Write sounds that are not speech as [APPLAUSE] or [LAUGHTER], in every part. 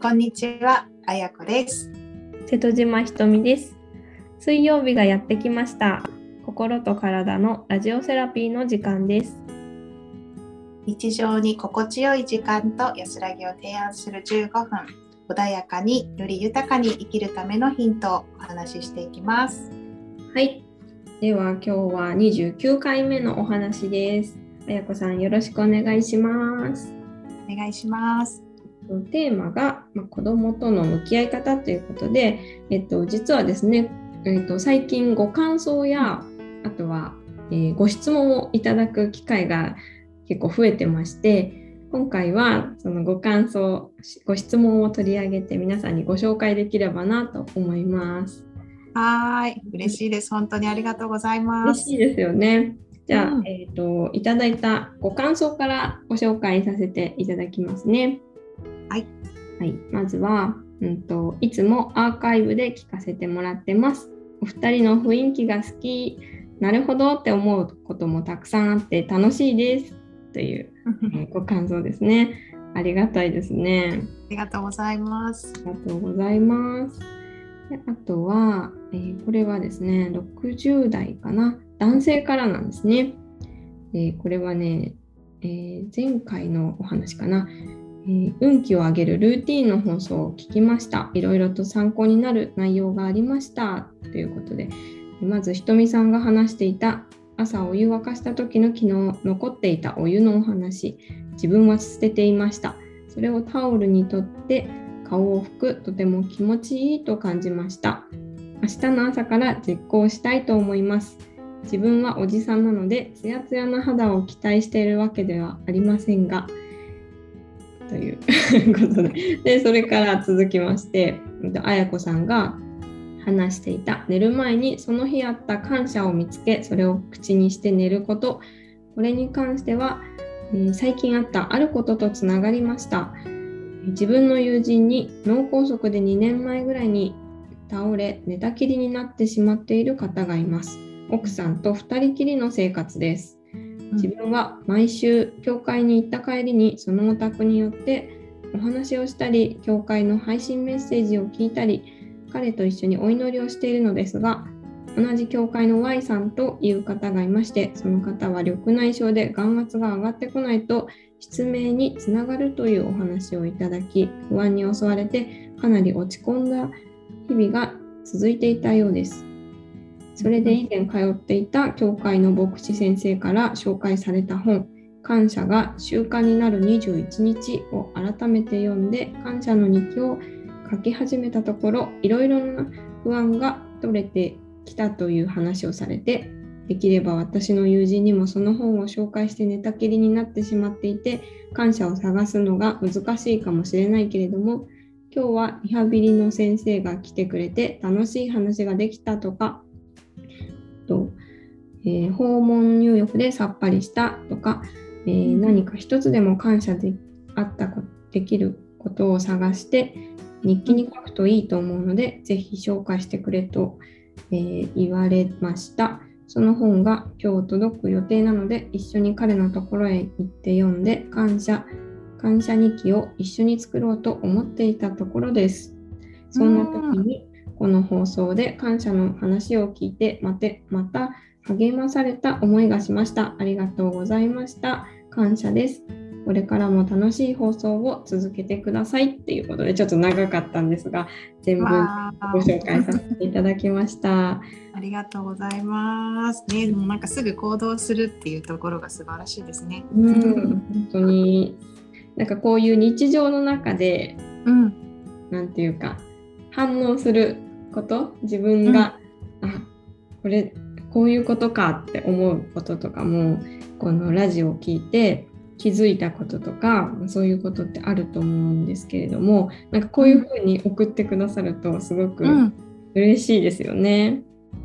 こんにちは、あやこです。瀬戸島ひとみです。水曜日がやってきました。心と体のラジオセラピーの時間です。日常に心地よい時間と安らぎを提案する15分、穏やかにより豊かに生きるためのヒントをお話ししていきます。はい。では今日は29回目のお話です。あやこさんよろしくお願いします。お願いします。テーマが、まあ、子供との向き合い方ということで、えっと、実はですね、えっと、最近ご感想やあとは、えーご質問をいただく機会が結構増えてまして今回はそのご感想ご質問を取り上げて皆さんにご紹介できればなと思います。はーい、嬉しいです。本当にありがとうございます。嬉しいですよね。じゃあ、うんえっ、といただいたご感想からご紹介させていただきますね。はい。はい、まずは、うんと、いつもアーカイブで聞かせてもらってます。お二人の雰囲気が好き。なるほどって思うこともたくさんあって楽しいです。という、[LAUGHS] えーご感想ですね。ありがたいですね。ありがとうございます。ありがとうございます。であとは、えーこれはですね、60代かな、男性からなんですね。でこれはね、えー前回のお話かな、えー運気を上げるルーティンの放送を聞きました。いろいろと参考になる内容がありました。ということで、まずひとみさんが話していた朝お湯沸かした時の昨日残っていたお湯のお話、自分は捨てていました。それをタオルにとって顔を拭くとても気持ちいいと感じました明日の朝から実行したいと思います自分はおじさんなのでツヤツヤな肌を期待しているわけではありませんがという [LAUGHS] ことで。でそれから続きましてあやこさんが話していた寝る前にその日あった感謝を見つけそれを口にして寝ること。これに関しては、えー最近あったあることとつながりました。自分の友人に脳梗塞で2年前ぐらいに倒れ寝たきりになってしまっている方がいます。奥さんと2人きりの生活です。自分は毎週教会に行った帰りにそのお宅によってお話をしたり教会の配信メッセージを聞いたり彼と一緒にお祈りをしているのですが同じ教会の Y さんという方がいましてその方は緑内障で眼圧が上がってこないと失明につながるというお話をいただき不安に襲われてかなり落ち込んだ日々が続いていたようです。それで以前通っていた教会の牧師先生から紹介された本「感謝が習慣になる21日」を改めて読んで感謝の日記を書き始めたところいろいろな不安が取れてきたという話をされてできれば私の友人にもその本を紹介して寝たきりになってしまっていて感謝を探すのが難しいかもしれないけれども今日はリハビリの先生が来てくれて楽しい話ができたとか、えー訪問入浴でさっぱりしたとか、えー何か一つでも感謝であったこできることを探して日記に書くといいと思うのでぜひ紹介してくれと、えー言われました。その本が今日届く予定なので一緒に彼のところへ行って読んで感謝感謝日記を一緒に作ろうと思っていたところです。そんな時にこの放送で感謝の話を聞いてまてまた励まされた思いがしました。ありがとうございました。感謝です。これからも楽しい放送を続けてくださいっていうことでちょっと長かったんですが全部わーご紹介させていただきました。ありがとうございます。ね、でもなんかすぐ行動するっていうところが素晴らしいですね。うん、本当になんかこういう日常の中でうん、なんていうか反応すること？自分が、あこれこういうことかって思うこととかもこのラジオを聞いて気づいたこととかそういうことってあると思うんですけれどもなんかこういうふうに送ってくださるとすごくうん、嬉しいですよね。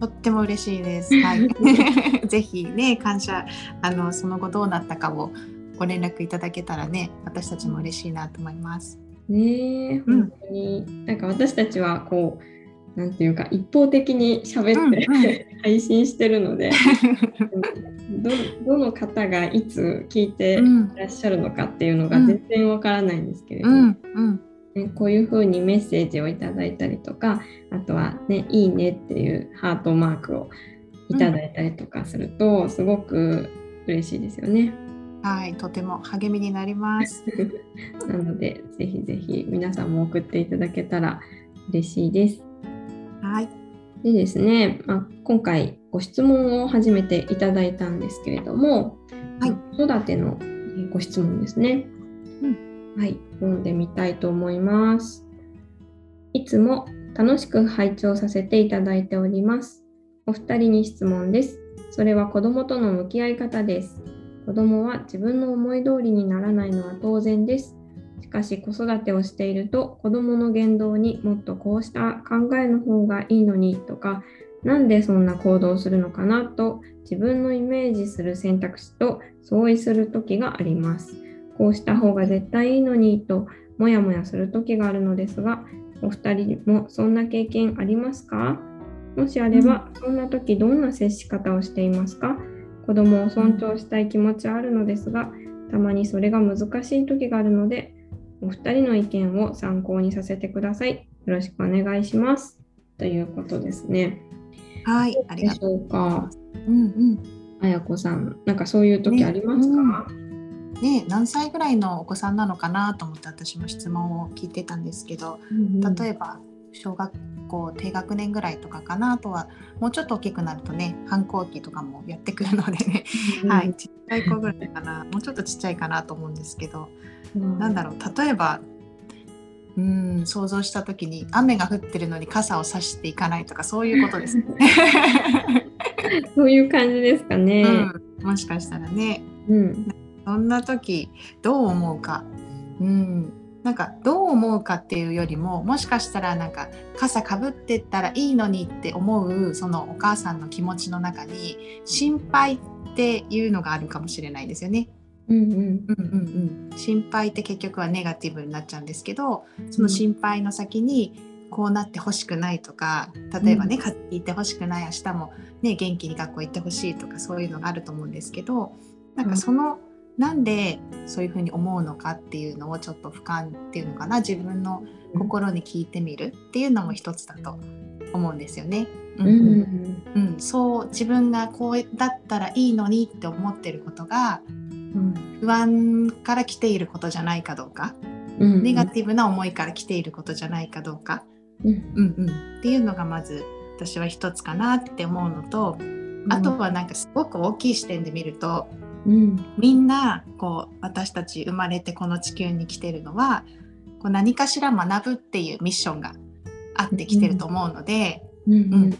とっても嬉しいです。[LAUGHS] はい。[LAUGHS] ぜひね、感謝、あの、その後どうなったかをご連絡いただけたらね、私たちも嬉しいなと思います。ね本当に、なんか私たちはこうなんていうか一方的に喋って、うんうん [LAUGHS] 配信してるのでどどの方がいつ聞いてうんいらっしゃるのかっていうのがうん全然わからないんですけれど、うん、うん、ね、こういうふうにメッセージをいただいたりとかあとはね「いいね」っていうハートマークをいただいたりとかすると、すごく嬉しいですよね。はい、とても励みになります。[LAUGHS] なのでぜひぜひ皆さんも送っていただけたら嬉しいです。はい、でですね、まあ、今回ご質問を初めていただいたんですけれども、はい子育てのえーご質問ですね。はい、読んでみたいと思います。いつも楽しく拝聴させていただいております。お二人に質問です。それは子供との向き合い方です。子供は自分の思い通りにならないのは当然です。しかし子育てをしていると子供の言動にもっとこうした考えの方がいいのにとか、なんでそんな行動をするのかなと自分のイメージする選択肢と相違する時があります。こうした方が絶対いいのにともやもやする時があるのですが、お二人もそんな経験ありますか？もしあれば、そんな時どんな接し方をしていますか？子供を尊重したい気持ちはあるのですが、たまにそれが難しい時があるので、お二人の意見を参考にさせてください。よろしくお願いします。ということですね。はい、ありがとう。か。うんうん。あやこさん、なんかそういう時ありますか、ね、何歳ぐらいのお子さんなのかなと思って私も質問を聞いてたんですけど、例えば小学校低学年ぐらいとかかなあとはもうちょっと大きくなるとね反抗期とかもやってくるのでね、はい、ちっちゃい子ぐらいかなもうちょっとちっちゃいかなと思うんですけど、うんなんだろう例えばうん想像した時に雨が降ってるのに傘を差していかないとかそういうことですね。[LAUGHS] そういう感じですかね。うん、もしかしたらねうん。そんな時どう思うか、うん、なんかどう思うかっていうよりももしかしたらなんか傘かぶってったらいいのにって思うそのお母さんの気持ちの中に心配っていうのがあるかもしれないですよね。うんうん。うんうんうん、心配って結局はネガティブになっちゃうんですけどその心配の先にこうなってほしくないとか例えばね、風邪ひいてほしくない明日も、ね、元気に学校行ってほしいとかそういうのがあると思うんですけどなんかその、なんでそういうふうに思うのかっていうのをちょっと俯瞰っていうのかな自分の心に聞いてみるっていうのも一つだと思うんですよね。うん。うん。うん、そう自分がこうだったらいいのにって思ってることがうん。不安から来ていることじゃないかどうか、うん。ネガティブな思いから来ていることじゃないかどうか、うん。うんうん、っていうのがまず私は一つかなって思うのとあとはなんかすごく大きい視点で見るとうん。みんなこう私たち生まれてこの地球に来てるのはこう何かしら学ぶっていうミッションがあってきてると思うので、うん。うん。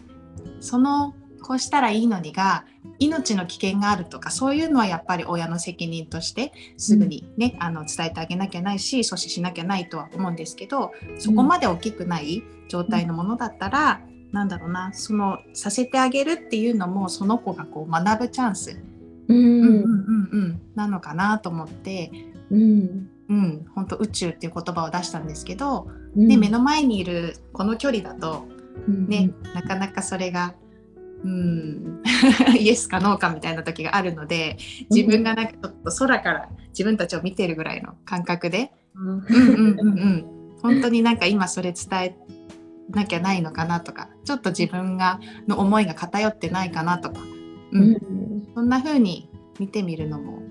そのこうしたらいいのにが命の危険があるとかそういうのはやっぱり親の責任としてすぐにね、あの伝えてあげなきゃないし阻止しなきゃないとは思うんですけどそこまで大きくない状態のものだったら、なんだろうなそのさせてあげるっていうのもその子がこう学ぶチャンス、うん。うんうんうんうん、なのかなと思って、うん。うん、本当宇宙っていう言葉を出したんですけど、うん。ね、目の前にいるこの距離だとうん。ね、なかなかそれが、うん、イエスかノーかみたいな時があるので、自分がなんかちょっと空から自分たちを見てるぐらいの感覚で、うん。うんうんうんうん、本当になんか今それ伝えなきゃないのかなとか、ちょっと自分がの思いが偏ってないかなとか、ううん。んそんな風に見てみるのも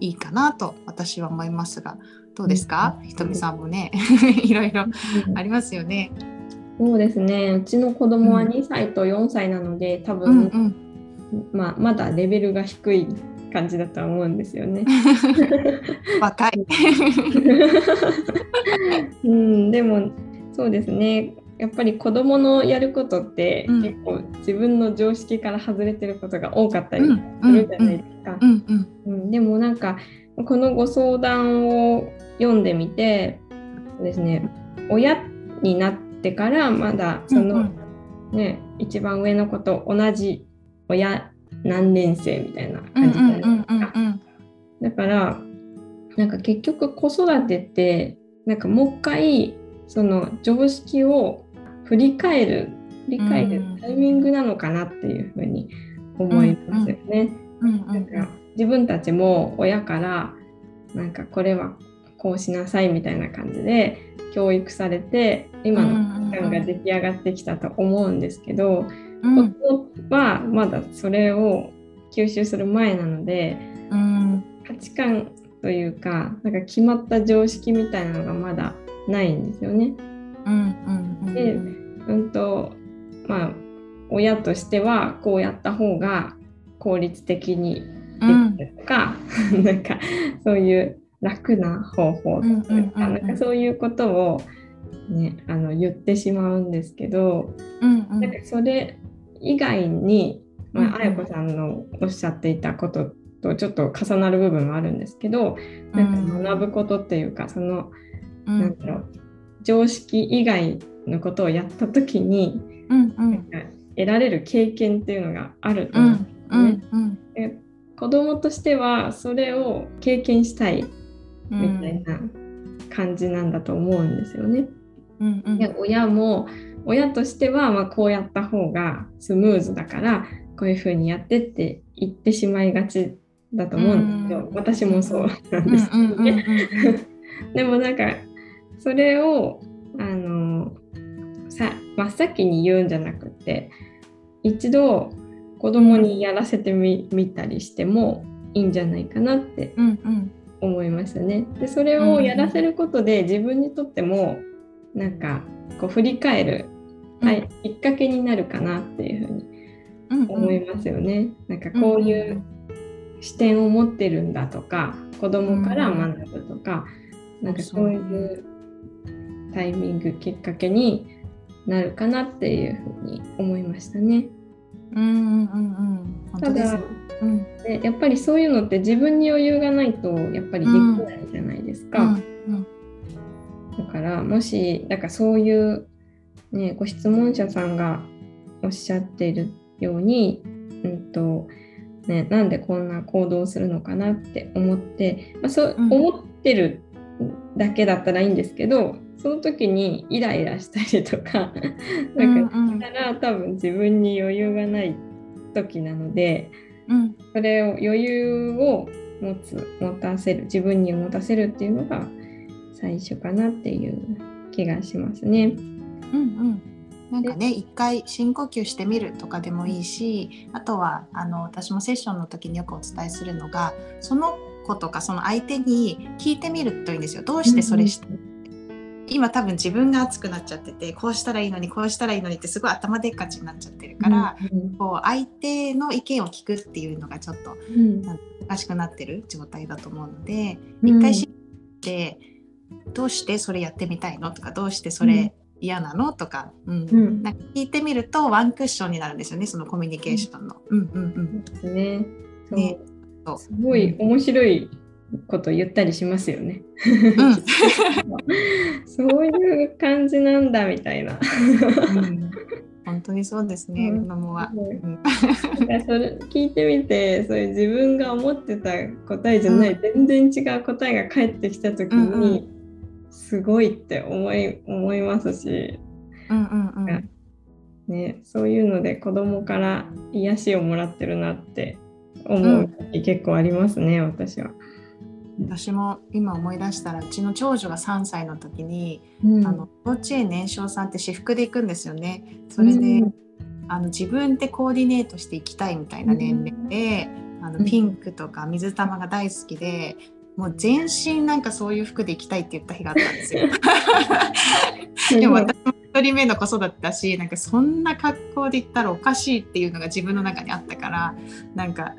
いいかなと私は思いますが、どうですか、うん。ひとみさんもね、[LAUGHS] いろいろありますよね。そうですね。うちの子供はうん2歳と4歳なので、多うん分、うんまあ、まだレベルが低い感じだとは思うんですよね。[LAUGHS] 若い。[LAUGHS] うん、でもそうですね。やっぱり子供のやることって、うん結構自分の常識から外れてることが多かったりうんするじゃないですか。うんうんうん、でもなんかこのご相談を読んでみてですね親になってからまだその、ね一番上の子と同じ親何年生みたいなうん感じじゃうんないですか。うんだからなんか結局子育てってなんかもう一回その常識を振り返る振り返るタイミングなのかなっていうふうに思いますよね。なんか自分たちも親からなんかこれはこうしなさいみたいな感じで教育されて今の価値観が出来上がってきたと思うんですけど、うん子供はまだそれを吸収する前なのでうん価値観というかなんか決まった常識みたいなのがまだないんですよね。うんうんでうんとまあ親としてはこうやった方が効率的にうんできるとか、[LAUGHS] なんかそういう楽な方法とか,、うんうんうんうんなん。かそういうことを、ね、あの言ってしまうんですけど、うんうん。なんかそれ以外に、うんうん。まあ、綾子さんのおっしゃっていたこととちょっと重なる部分もあるんですけど、なんか学ぶことっていうかその、うん。なんだろう常識以外のことをやった時に、うんうん。なんか得られる経験っていうのがあるとう思うんですんうんうん。で子供としてはそれを経験したいみたいな感じなんだと思うんですよね。うんうん。で親も親としてはまあこうやった方がスムーズだからこういうふうにやってって言ってしまいがちだと思うんですけど、うん。私もそうなんうんですけどね。でもなんかそれをあのさ真っ先に言うんじゃなくて一度子供にやらせてみ見たりしてもいいんじゃないかなって思いましたね。でそれをやらせることで自分にとってもなんかこう振り返る、はい、きっかけになるかなっていうふうにうん思いますよね。なんかこういう視点を持ってるんだとか子供から学ぶとか、なんかそういうタイミングきっかけになるかなっていうふうに思いましたね。うんうんうんただうん。でやっぱりそういうのって自分に余裕がないとやっぱりできないじゃないですか。うんだからもしだからそういう、ね、ご質問者さんがおっしゃっているように、うんとね、なんでこんな行動をするのかなって思って、まあ、そううん。思ってるだけだったらいいんですけどその時にイライラしたりとかなんかうんしたら多分自分に余裕がない時なのでうん。それを余裕を持つ持たせる自分に持たせるっていうのが最初かなっていう気がしますね。うんうん。なんかね一回深呼吸してみるとかでもいいしあとはあの私もセッションの時によくお伝えするのがその子とかその相手に聞いてみるといいんですよ。どうしてそれして、今多分自分が熱くなっちゃっててこうしたらいいのにこうしたらいいのにってすごい頭でっかちになっちゃってるから、うんこう相手の意見を聞くっていうのがちょっとうん。難しくなってる状態だと思うので、うん。一回知ってどうしてそれやってみたいのとかどうしてそれ嫌なのとか、うん。うん。なんか聞いてみるとワンクッションになるんですよねそのコミュニケーションの。うんうんですね。ねすごい面白いこと言ったりしますよね。うん。[LAUGHS] そういう感じなんだみたいな。うん。本当にそうですね、うん。子供は。う。ん。それ聞いてみてそういう自分が思ってた答えじゃない、全然違う答えが返ってきた時に、うんうすごいって思い思いますし、うんうんうん。ね、そういうので子供から癒しをもらってるなって思う時結構ありますね、私は。私も今思い出したらうちの長女が3歳の時に、うんあの幼稚園年少さんって私服で行くんですよね。それで、うんあの自分でコーディネートしていきたいみたいな年齢で、あのうんピンクとか水玉が大好きで、もう全身なんかそういう服で行きたいって言った日があったんですよ。[LAUGHS] [LAUGHS] でも私も1人目の子育てだしなんかそんな格好で行ったらおかしいっていうのが自分の中にあったからなんか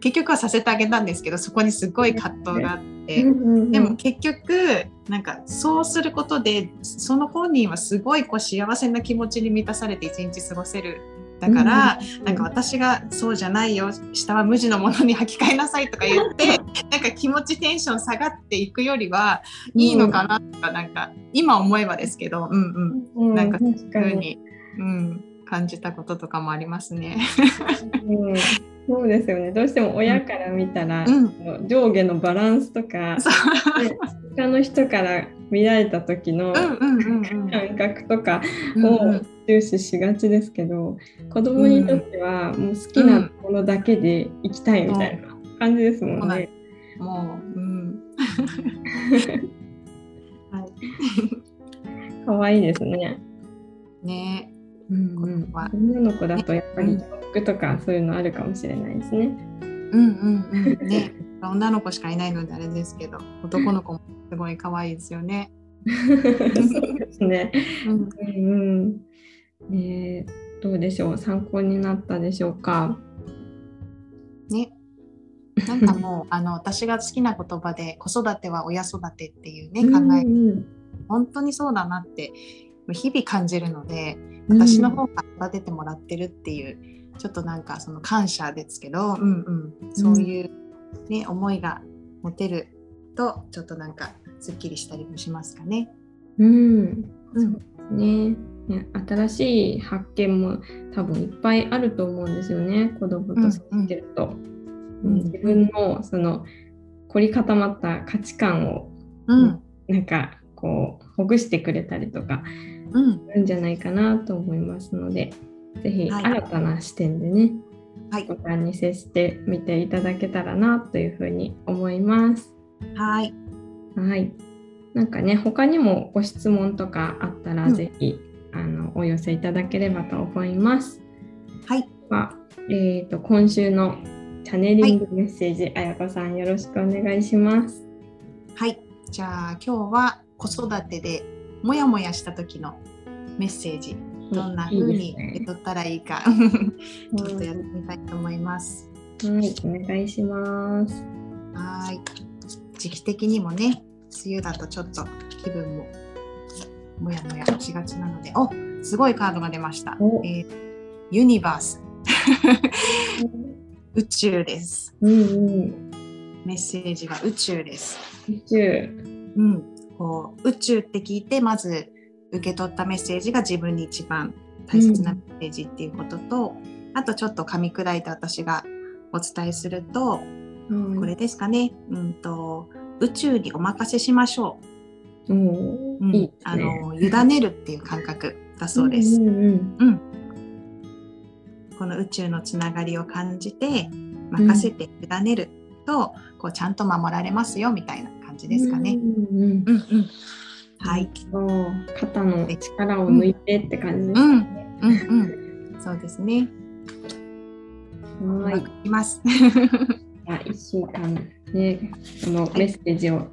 結局はさせてあげたんですけどそこにすごい葛藤があって。でも結局なんかそうすることでその本人はすごいこう幸せな気持ちに満たされて一日過ごせるだから、なんか私がそうじゃないよ下は無地のものに履き替えなさいとか言って [LAUGHS] なんか気持ちテンション下がっていくよりはいいのかなとか、なんか今思えばですけどうんうん。うんなんかそういうふうに、うん、感じたこととかもありますね。うんそうですよね。どうしても親から見たら、うん。上下のバランスとか、他の人から見られた時のうんうんうんうん。感覚とかうんうをん重視しがちですけど、子供にとってはもう好きなものだけで行きたいみたいな感じですもんね。もう、うん、[LAUGHS] [LAUGHS] 可愛いですね。ねうんうん、女の子だとやっぱり服とかそういうのあるかもしれないですね。うんうんうん。ね。女の子しかいないのであれですけど男の子もすごい可愛いですよね。そうですね。うん。うんうん、ね。どうでしょう？参考になったでしょうか？ね。なんかもうあの私が好きな言葉で子育ては親育てっていうね考え、うん。本当にそうだなって日々感じるので私の方が育ててもらってるっていう、ちょっとなんかその感謝ですけど、うんうん、そういう、ね思いが持てるとちょっとなんかすっきりしたりもしますかね。うん。う。んね。ね新しい発見も多分いっぱいあると思うんですよね。子供と接してると、うんうん。自分のその凝り固まった価値観をうん。なんかこうほぐしてくれたりとかうんするんじゃないかなと思いますのでぜひはい新たな視点でね、はいご覧に接してみていただけたらなというふうに思います。はいはい。なんかね、他にもご質問とかあったら、うんぜひあのお寄せいただければと思います。はいはえー、と今週のチャネリングメッセージ、あやこさんよろしくお願いします。はいじゃあ今日は子育てでモヤモヤした時のメッセージどんな風に受け取ったらいいかちょっとやってみたいと思います。はい、お願いします。はい。時期的にもね、梅雨だとちょっと気分ももやもやしがちなので、おすごいカードが出ました。おえーユニバース。[LAUGHS] 宇宙です。うんうん。メッセージは宇宙です。宇宙。うん。こう宇宙って聞いて、まず受け取ったメッセージが自分に一番大切なメッセージっていうことと、あとちょっと噛み砕いて私がお伝えすると、これですかね。うんと宇宙にお任せしましょう。うんあね。の委ねるっていう感覚だそうです。うんうんうん。この宇宙のつながりを感じて任せて委ねると、こうちゃんと守られますよみたいな感じですかね。うんうんうんうん。はい。。そう肩の力を抜いてって感じですうんね。うんうん。そうですね。はいきます。い。1週間ね、このメッセージを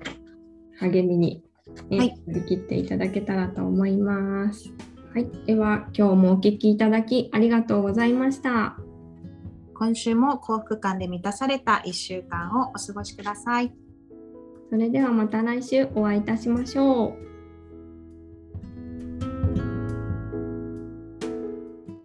励みに、ねはい振り切っていただけたらと思います。はい。では、今日もお聞きいただきありがとうございました。今週も幸福感で満たされた1週間をお過ごしください。それではまた来週お会いいたしましょう。